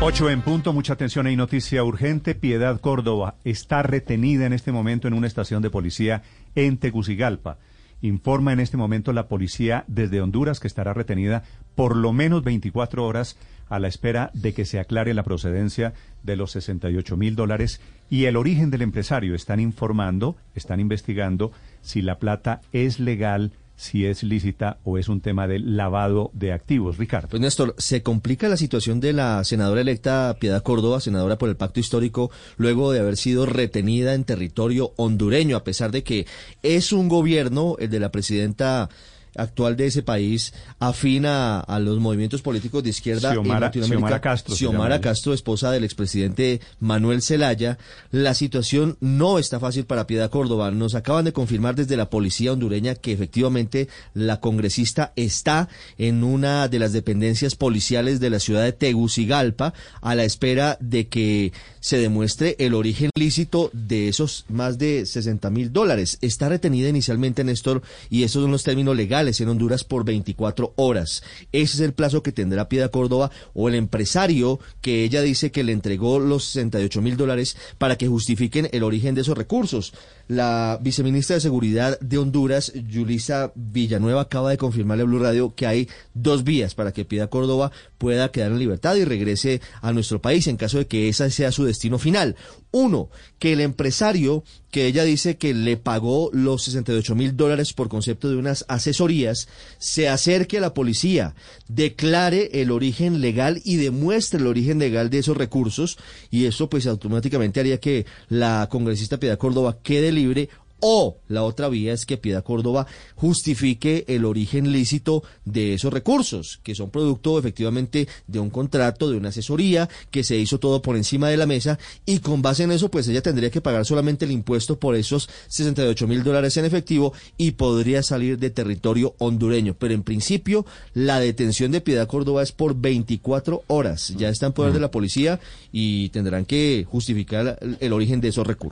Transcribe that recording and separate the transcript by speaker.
Speaker 1: 8 en punto, mucha atención, hay noticia urgente. Piedad Córdoba está retenida en este momento en una estación de policía en Tegucigalpa. Informa en este momento la policía desde Honduras que estará retenida por lo menos 24 horas a la espera de que se aclare la procedencia de los 68 mil dólares y el origen del empresario. Están informando, están investigando si la plata es legal si es lícita o es un tema de lavado de activos. Ricardo.
Speaker 2: Pues Néstor, se complica la situación de la senadora electa Piedad Córdoba, senadora por el Pacto Histórico, luego de haber sido retenida en territorio hondureño, a pesar de que es un gobierno, el de la presidenta actual de ese país afina a, los movimientos políticos de izquierda
Speaker 1: en Latinoamérica.
Speaker 2: Castro. Xiomara Castro, esposa del expresidente Manuel Zelaya. La situación no está fácil para Piedad Córdoba. Nos acaban de confirmar desde la policía hondureña que efectivamente la congresista está en una de las dependencias policiales de la ciudad de Tegucigalpa a la espera de que se demuestre el origen lícito de esos más de 60 mil dólares. Está retenida inicialmente, Néstor, y esos son los términos legales en Honduras por 24 horas. Ese es el plazo que tendrá Piedad Córdoba o el empresario que ella dice que le entregó los 68 mil dólares para que justifiquen el origen de esos recursos. La viceministra de Seguridad de Honduras, Yulisa Villanueva, acaba de confirmarle a Blue Radio que hay dos vías para que Piedad Córdoba pueda quedar en libertad y regrese a nuestro país en caso de que esa sea su destino final. Uno, que el empresario que ella dice que le pagó los 68 mil dólares por concepto de unas asesorías, se acerque a la policía, declare el origen legal y demuestre el origen legal de esos recursos y eso pues automáticamente haría que la congresista Piedad Córdoba quede libre o la otra vía es que Piedad Córdoba justifique el origen lícito de esos recursos, que son producto efectivamente de un contrato, de una asesoría, que se hizo todo por encima de la mesa y con base en eso pues ella tendría que pagar solamente el impuesto por esos 68 mil dólares en efectivo y podría salir de territorio hondureño. Pero en principio la detención de Piedad Córdoba es por 24 horas. Ya está en poder de la policía y tendrán que justificar el origen de esos recursos.